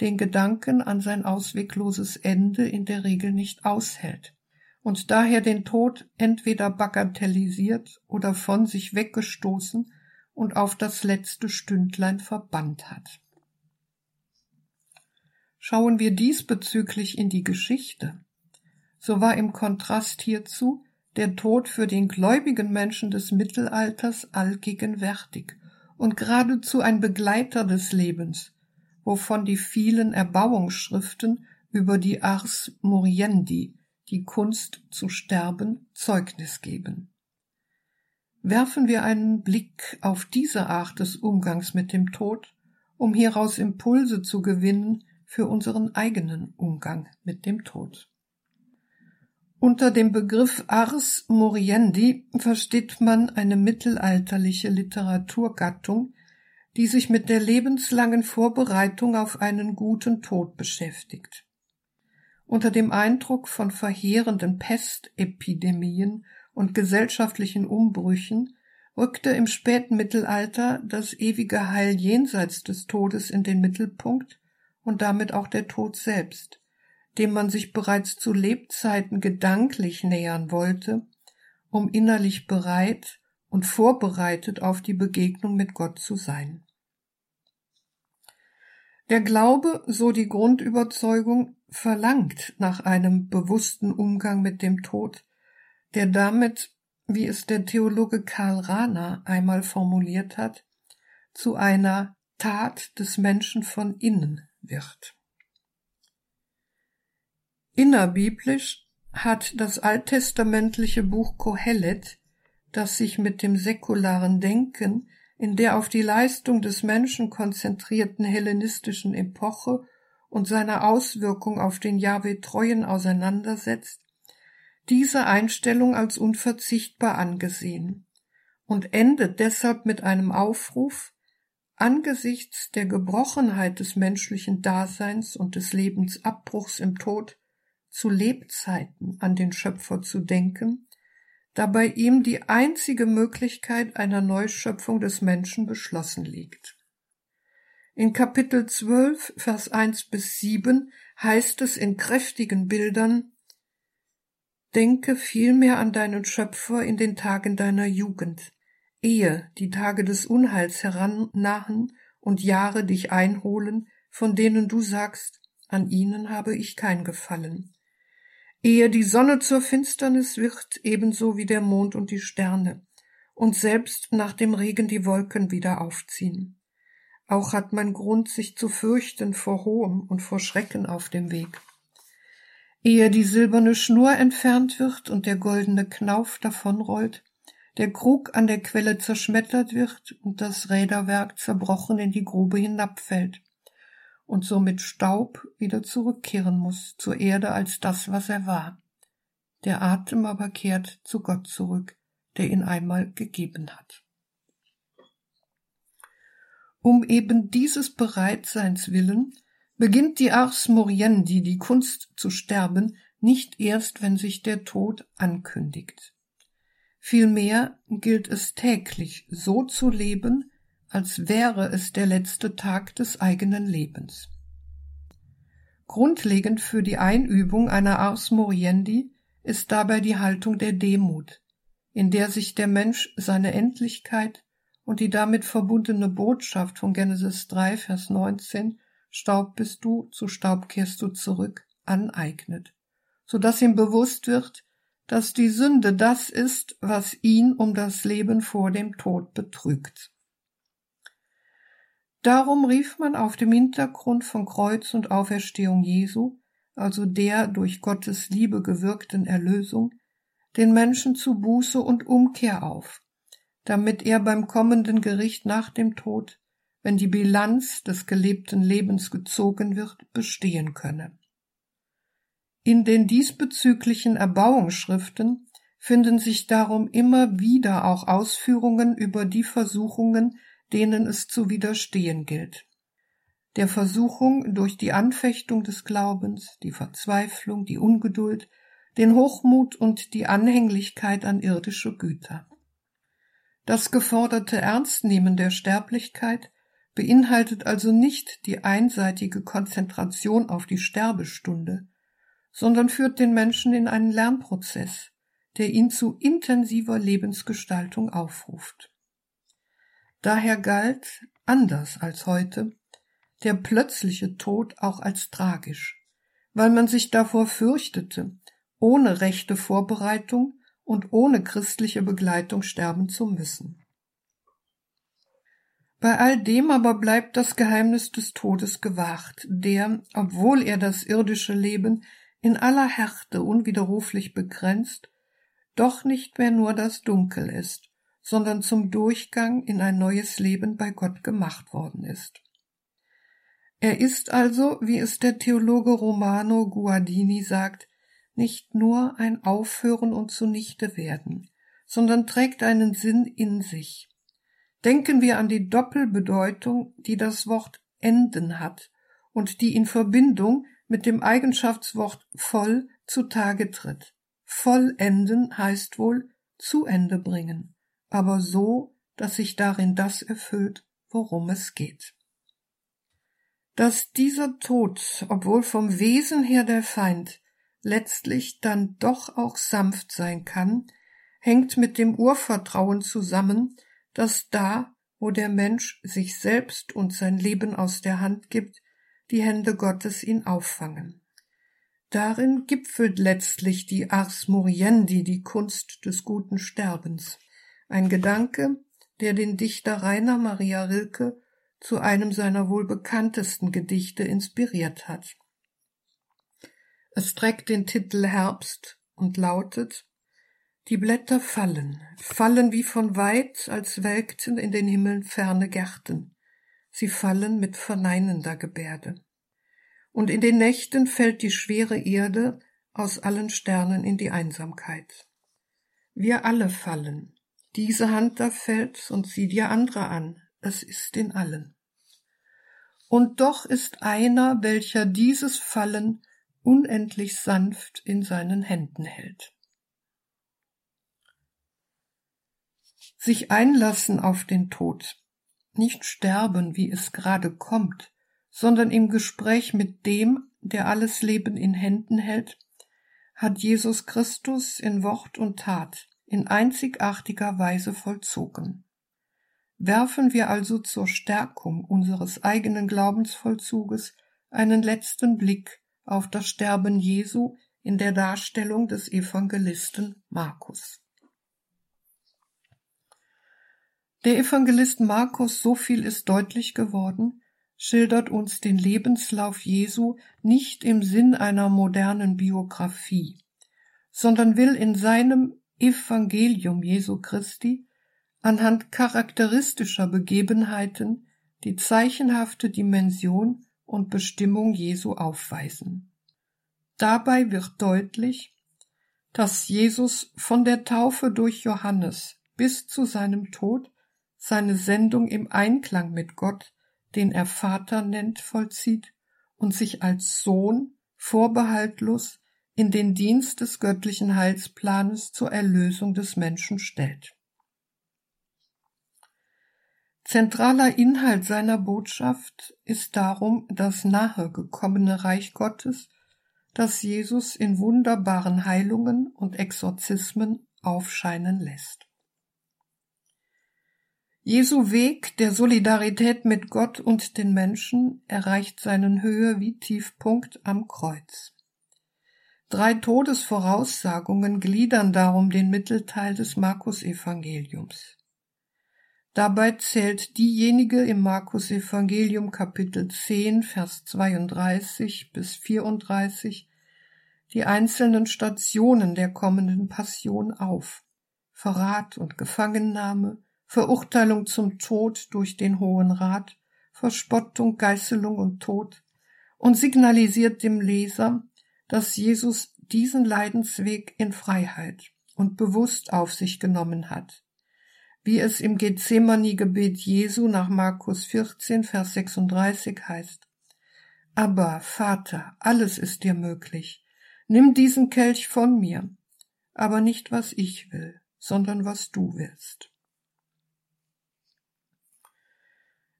den Gedanken an sein auswegloses Ende in der Regel nicht aushält und daher den Tod entweder bagatellisiert oder von sich weggestoßen und auf das letzte Stündlein verbannt hat. Schauen wir diesbezüglich in die Geschichte, so war im Kontrast hierzu der Tod für den gläubigen Menschen des Mittelalters allgegenwärtig und geradezu ein Begleiter des Lebens, wovon die vielen Erbauungsschriften über die Ars Moriendi, die Kunst zu sterben, Zeugnis geben. Werfen wir einen Blick auf diese Art des Umgangs mit dem Tod, um hieraus Impulse zu gewinnen für unseren eigenen Umgang mit dem Tod. Unter dem Begriff Ars Moriendi versteht man eine mittelalterliche Literaturgattung, die sich mit der lebenslangen Vorbereitung auf einen guten Tod beschäftigt. Unter dem Eindruck von verheerenden Pestepidemien und gesellschaftlichen Umbrüchen rückte im späten Mittelalter das ewige Heil jenseits des Todes in den Mittelpunkt und damit auch der Tod selbst, dem man sich bereits zu Lebzeiten gedanklich nähern wollte, um innerlich bereit und vorbereitet auf die Begegnung mit Gott zu sein. Der Glaube, so die Grundüberzeugung, verlangt nach einem bewussten Umgang mit dem Tod, der damit, wie es der Theologe Karl Rahner einmal formuliert hat, zu einer Tat des Menschen von innen wird. Innerbiblisch hat das alttestamentliche Buch Kohelet, das sich mit dem säkularen Denken in der auf die Leistung des Menschen konzentrierten hellenistischen Epoche und seiner Auswirkung auf den Jahwe-Treuen auseinandersetzt, diese Einstellung als unverzichtbar angesehen und endet deshalb mit einem Aufruf, angesichts der Gebrochenheit des menschlichen Daseins und des Lebensabbruchs im Tod zu Lebzeiten an den Schöpfer zu denken, da bei ihm die einzige Möglichkeit einer Neuschöpfung des Menschen beschlossen liegt. In Kapitel 12, Vers 1 bis 7 heißt es in kräftigen Bildern, Denke vielmehr an deinen Schöpfer in den Tagen deiner Jugend, ehe die Tage des Unheils herannahen und Jahre dich einholen, von denen du sagst, an ihnen habe ich kein Gefallen. Ehe die Sonne zur Finsternis wird, ebenso wie der Mond und die Sterne, und selbst nach dem Regen die Wolken wieder aufziehen. Auch hat man Grund, sich zu fürchten vor Hohem und vor Schrecken auf dem Weg. Ehe die silberne Schnur entfernt wird und der goldene Knauf davonrollt, der Krug an der Quelle zerschmettert wird und das Räderwerk zerbrochen in die Grube hinabfällt und somit Staub wieder zurückkehren muss zur Erde als das, was er war. Der Atem aber kehrt zu Gott zurück, der ihn einmal gegeben hat. Um eben dieses Bereitseins willen beginnt die Ars Moriendi, die Kunst zu sterben, nicht erst, wenn sich der Tod ankündigt. Vielmehr gilt es täglich so zu leben, als wäre es der letzte Tag des eigenen Lebens. Grundlegend für die Einübung einer Ars Moriendi ist dabei die Haltung der Demut, in der sich der Mensch seine Endlichkeit und die damit verbundene Botschaft von Genesis 3, Vers 19 Staub bist du, zu Staub kehrst du zurück, aneignet, so dass ihm bewusst wird, dass die Sünde das ist, was ihn um das Leben vor dem Tod betrügt. Darum rief man auf dem Hintergrund von Kreuz und Auferstehung Jesu, also der durch Gottes Liebe gewirkten Erlösung, den Menschen zu Buße und Umkehr auf, damit er beim kommenden Gericht nach dem Tod wenn die Bilanz des gelebten Lebens gezogen wird, bestehen könne. In den diesbezüglichen Erbauungsschriften finden sich darum immer wieder auch Ausführungen über die Versuchungen, denen es zu widerstehen gilt. Der Versuchung durch die Anfechtung des Glaubens, die Verzweiflung, die Ungeduld, den Hochmut und die Anhänglichkeit an irdische Güter. Das geforderte Ernstnehmen der Sterblichkeit beinhaltet also nicht die einseitige Konzentration auf die Sterbestunde, sondern führt den Menschen in einen Lernprozess, der ihn zu intensiver Lebensgestaltung aufruft. Daher galt, anders als heute, der plötzliche Tod auch als tragisch, weil man sich davor fürchtete, ohne rechte Vorbereitung und ohne christliche Begleitung sterben zu müssen. Bei all dem aber bleibt das Geheimnis des Todes gewahrt, der, obwohl er das irdische Leben in aller Härte unwiderruflich begrenzt, doch nicht mehr nur das Dunkel ist, sondern zum Durchgang in ein neues Leben bei Gott gemacht worden ist. Er ist also, wie es der Theologe Romano Guardini sagt, nicht nur ein Aufhören und zunichte werden, sondern trägt einen Sinn in sich. Denken wir an die Doppelbedeutung, die das Wort enden hat und die in Verbindung mit dem Eigenschaftswort voll zutage tritt. Vollenden heißt wohl zu Ende bringen, aber so, dass sich darin das erfüllt, worum es geht. Dass dieser Tod, obwohl vom Wesen her der Feind, letztlich dann doch auch sanft sein kann, hängt mit dem Urvertrauen zusammen, dass da, wo der Mensch sich selbst und sein Leben aus der Hand gibt, die Hände Gottes ihn auffangen. Darin gipfelt letztlich die Ars Moriendi, die Kunst des guten Sterbens, ein Gedanke, der den Dichter Rainer Maria Rilke zu einem seiner wohl bekanntesten Gedichte inspiriert hat. Es trägt den Titel Herbst und lautet Die Blätter fallen, fallen wie von weit, als welkten in den Himmeln ferne Gärten. Sie fallen mit verneinender Gebärde und in den Nächten fällt die schwere Erde aus allen Sternen in die Einsamkeit. Wir alle fallen. Diese Hand da fällt und sieh dir andere an. Es ist in allen. Und doch ist einer, welcher dieses Fallen unendlich sanft in seinen Händen hält. Sich einlassen auf den Tod, nicht sterben, wie es gerade kommt, sondern im Gespräch mit dem, der alles Leben in Händen hält, hat Jesus Christus in Wort und Tat in einzigartiger Weise vollzogen. Werfen wir also zur Stärkung unseres eigenen Glaubensvollzuges einen letzten Blick auf das Sterben Jesu in der Darstellung des Evangelisten Markus. Der Evangelist Markus, so viel ist deutlich geworden, schildert uns den Lebenslauf Jesu nicht im Sinn einer modernen Biografie, sondern will in seinem Evangelium Jesu Christi anhand charakteristischer Begebenheiten die zeichenhafte Dimension und Bestimmung Jesu aufweisen. Dabei wird deutlich, dass Jesus von der Taufe durch Johannes bis zu seinem Tod seine Sendung im Einklang mit Gott den er Vater nennt, vollzieht und sich als Sohn vorbehaltlos in den Dienst des göttlichen Heilsplanes zur Erlösung des Menschen stellt. Zentraler Inhalt seiner Botschaft ist darum das nahe gekommene Reich Gottes, das Jesus in wunderbaren Heilungen und Exorzismen aufscheinen lässt. Jesu Weg der Solidarität mit Gott und den Menschen erreicht seinen Höhe wie Tiefpunkt am Kreuz. Drei Todesvoraussagungen gliedern darum den Mittelteil des Markus-Evangeliums. Dabei zählt diejenige im Markus-Evangelium Kapitel 10, Vers 32 bis 34 die einzelnen Stationen der kommenden Passion auf. Verrat und Gefangennahme, Verurteilung zum Tod durch den Hohen Rat, Verspottung, Geißelung und Tod und signalisiert dem Leser, dass Jesus diesen Leidensweg in Freiheit und bewusst auf sich genommen hat, wie es im Gethsemane-Gebet Jesu nach Markus 14, Vers 36 heißt. Aber, Vater, alles ist dir möglich. Nimm diesen Kelch von mir, aber nicht was ich will, sondern was du willst.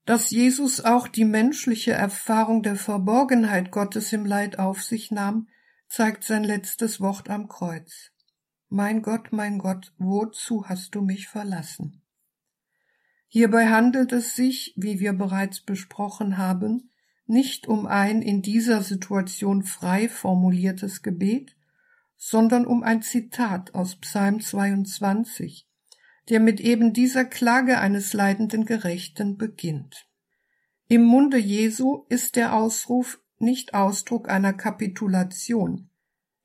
Dass Jesus auch die menschliche Erfahrung der Verborgenheit Gottes im Leid auf sich nahm, zeigt sein letztes Wort am Kreuz. Mein Gott, mein Gott, wozu hast du mich verlassen? Hierbei handelt es sich, wie wir bereits besprochen haben, nicht um ein in dieser Situation frei formuliertes Gebet, sondern um ein Zitat aus Psalm 22, der mit eben dieser Klage eines leidenden Gerechten beginnt. Im Munde Jesu ist der Ausruf nicht Ausdruck einer Kapitulation,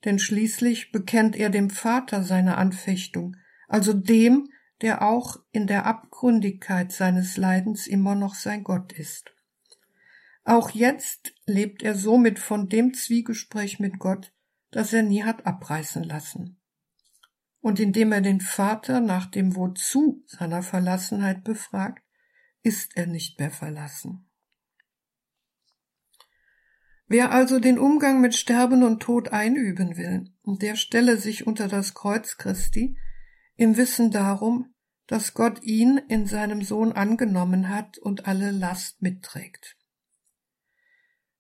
denn schließlich bekennt er dem Vater seine Anfechtung, also dem, der auch in der Abgründigkeit seines Leidens immer noch sein Gott ist. Auch jetzt lebt er somit von dem Zwiegespräch mit Gott, das er nie hat abreißen lassen. Und indem er den Vater nach dem Wozu seiner Verlassenheit befragt, ist er nicht mehr verlassen. Wer also den Umgang mit Sterben und Tod einüben will, der stelle sich unter das Kreuz Christi, im Wissen darum, dass Gott ihn in seinem Sohn angenommen hat und alle Last mitträgt.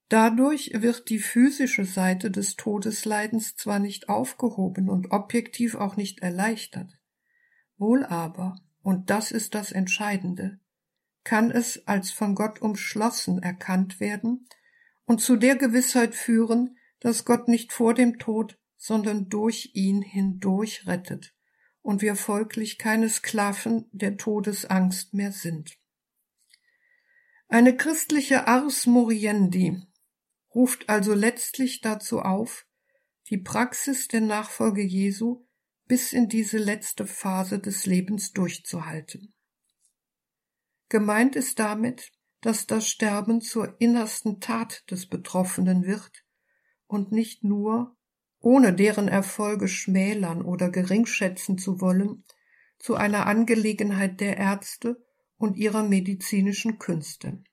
Dadurch wird die physische Seite des Todesleidens zwar nicht aufgehoben und objektiv auch nicht erleichtert, wohl aber, und das ist das Entscheidende, kann es als von Gott umschlossen erkannt werden und zu der Gewissheit führen, dass Gott nicht vor dem Tod, sondern durch ihn hindurch rettet und wir folglich keine Sklaven der Todesangst mehr sind. Eine christliche Ars Moriendi ruft also letztlich dazu auf, die Praxis der Nachfolge Jesu bis in diese letzte Phase des Lebens durchzuhalten. Gemeint ist damit, dass das Sterben zur innersten Tat des Betroffenen wird und nicht nur, ohne deren Erfolge schmälern oder geringschätzen zu wollen, zu einer Angelegenheit der Ärzte und ihrer medizinischen Künste.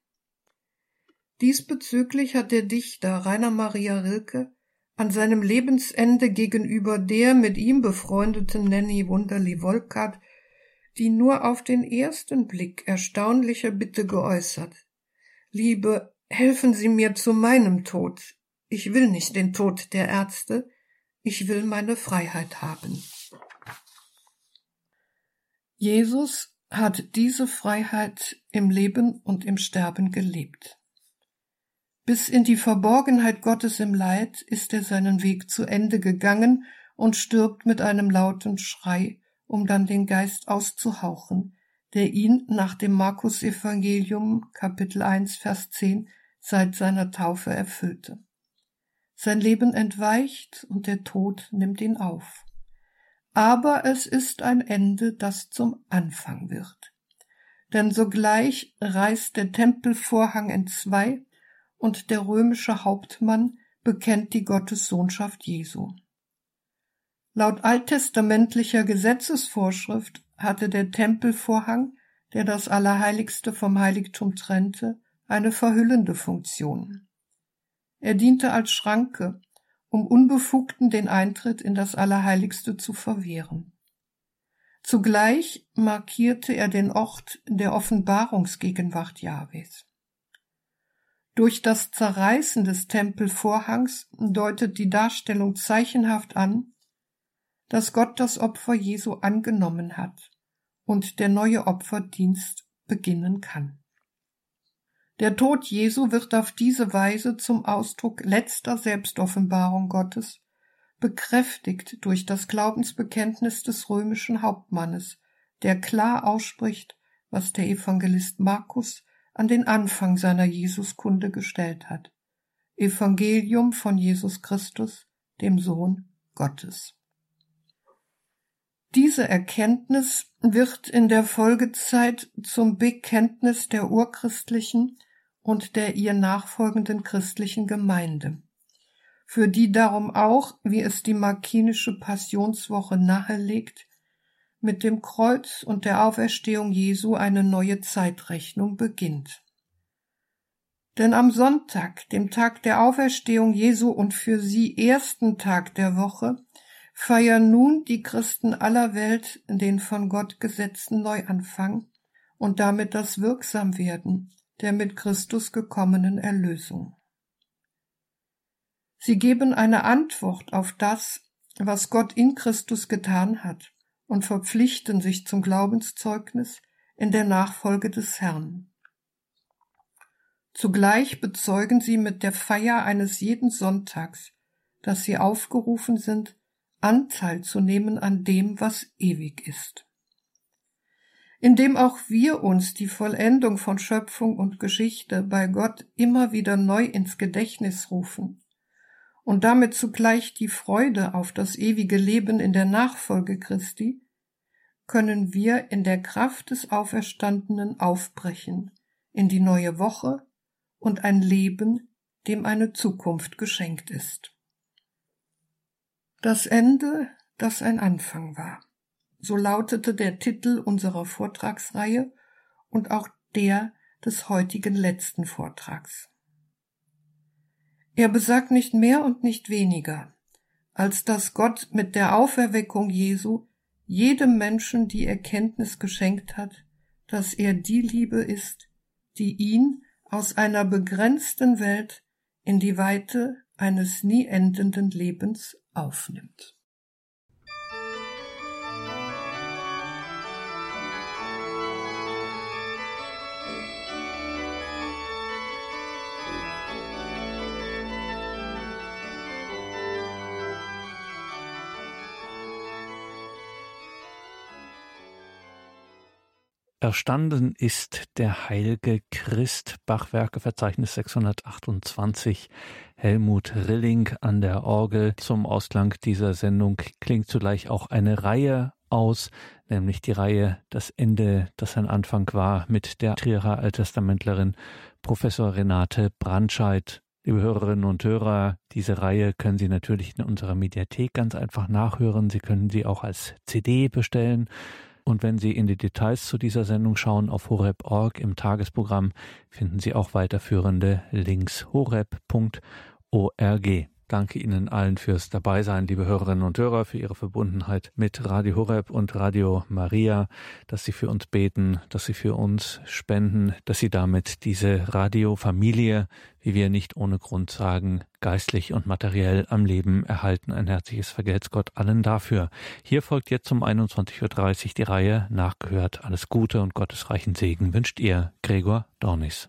Diesbezüglich hat der Dichter Rainer Maria Rilke an seinem Lebensende gegenüber der mit ihm befreundeten Nanny Wunderli Wolkart die nur auf den ersten Blick erstaunliche Bitte geäußert. Liebe, helfen Sie mir zu meinem Tod. Ich will nicht den Tod der Ärzte, ich will meine Freiheit haben. Jesus hat diese Freiheit im Leben und im Sterben gelebt. Bis in die Verborgenheit Gottes im Leid ist er seinen Weg zu Ende gegangen und stirbt mit einem lauten Schrei, um dann den Geist auszuhauchen, der ihn nach dem Markus Evangelium Kapitel 1 Vers 10 seit seiner Taufe erfüllte. Sein Leben entweicht und der Tod nimmt ihn auf. Aber es ist ein Ende, das zum Anfang wird. Denn sogleich reißt der Tempelvorhang entzwei und der römische Hauptmann bekennt die Gottessohnschaft Jesu. Laut alttestamentlicher Gesetzesvorschrift hatte der Tempelvorhang, der das Allerheiligste vom Heiligtum trennte, eine verhüllende Funktion. Er diente als Schranke, um Unbefugten den Eintritt in das Allerheiligste zu verwehren. Zugleich markierte er den Ort der Offenbarungsgegenwart Jahwes. Durch das Zerreißen des Tempelvorhangs deutet die Darstellung zeichenhaft an, dass Gott das Opfer Jesu angenommen hat und der neue Opferdienst beginnen kann. Der Tod Jesu wird auf diese Weise zum Ausdruck letzter Selbstoffenbarung Gottes, bekräftigt durch das Glaubensbekenntnis des römischen Hauptmannes, der klar ausspricht, was der Evangelist Markus an den Anfang seiner Jesuskunde gestellt hat. Evangelium von Jesus Christus, dem Sohn Gottes. Diese Erkenntnis wird in der Folgezeit zum Bekenntnis der urchristlichen und der ihr nachfolgenden christlichen Gemeinde, für die darum auch, wie es die markinische Passionswoche nahelegt, mit dem Kreuz und der Auferstehung Jesu eine neue Zeitrechnung beginnt. Denn am Sonntag, dem Tag der Auferstehung Jesu und für sie ersten Tag der Woche, feiern nun die Christen aller Welt den von Gott gesetzten Neuanfang und damit das Wirksamwerden der mit Christus gekommenen Erlösung. Sie geben eine Antwort auf das, was Gott in Christus getan hat und verpflichten sich zum Glaubenszeugnis in der Nachfolge des Herrn. Zugleich bezeugen sie mit der Feier eines jeden Sonntags, dass sie aufgerufen sind, Anteil zu nehmen an dem, was ewig ist. indem auch wir uns die Vollendung von Schöpfung und Geschichte bei Gott immer wieder neu ins Gedächtnis rufen und damit zugleich die Freude auf das ewige Leben in der Nachfolge Christi, können wir in der Kraft des Auferstandenen aufbrechen in die neue Woche und ein Leben, dem eine Zukunft geschenkt ist. Das Ende, das ein Anfang war. So lautete der Titel unserer Vortragsreihe und auch der des heutigen letzten Vortrags. Er besagt nicht mehr und nicht weniger, als dass Gott mit der Auferweckung Jesu jedem Menschen die Erkenntnis geschenkt hat, dass er die Liebe ist, die ihn aus einer begrenzten Welt in die Weite eines nie endenden Lebens aufnimmt. Erstanden ist der heilige Christ, Bachwerkeverzeichnis 628, Helmut Rilling an der Orgel. Zum Ausklang dieser Sendung klingt zugleich auch eine Reihe aus, nämlich die Reihe Das Ende, das ein Anfang war, mit der Trierer Alttestamentlerin Professor Renate Brandscheid. Liebe Hörerinnen und Hörer, diese Reihe können Sie natürlich in unserer Mediathek ganz einfach nachhören. Sie können sie auch als CD bestellen. Und wenn Sie in die Details zu dieser Sendung schauen, auf horeb.org im Tagesprogramm finden Sie auch weiterführende Links horeb.org. Danke Ihnen allen fürs Dabeisein, liebe Hörerinnen und Hörer, für Ihre Verbundenheit mit Radio Horeb und Radio Maria, dass Sie für uns beten, dass Sie für uns spenden, dass Sie damit diese Radiofamilie, wie wir nicht ohne Grund sagen, geistlich und materiell am Leben erhalten. Ein herzliches Vergelt's Gott allen dafür. Hier folgt jetzt um 21.30 Uhr die Reihe Nachgehört. Alles Gute und Gottes reichen Segen wünscht ihr, Gregor Dornis.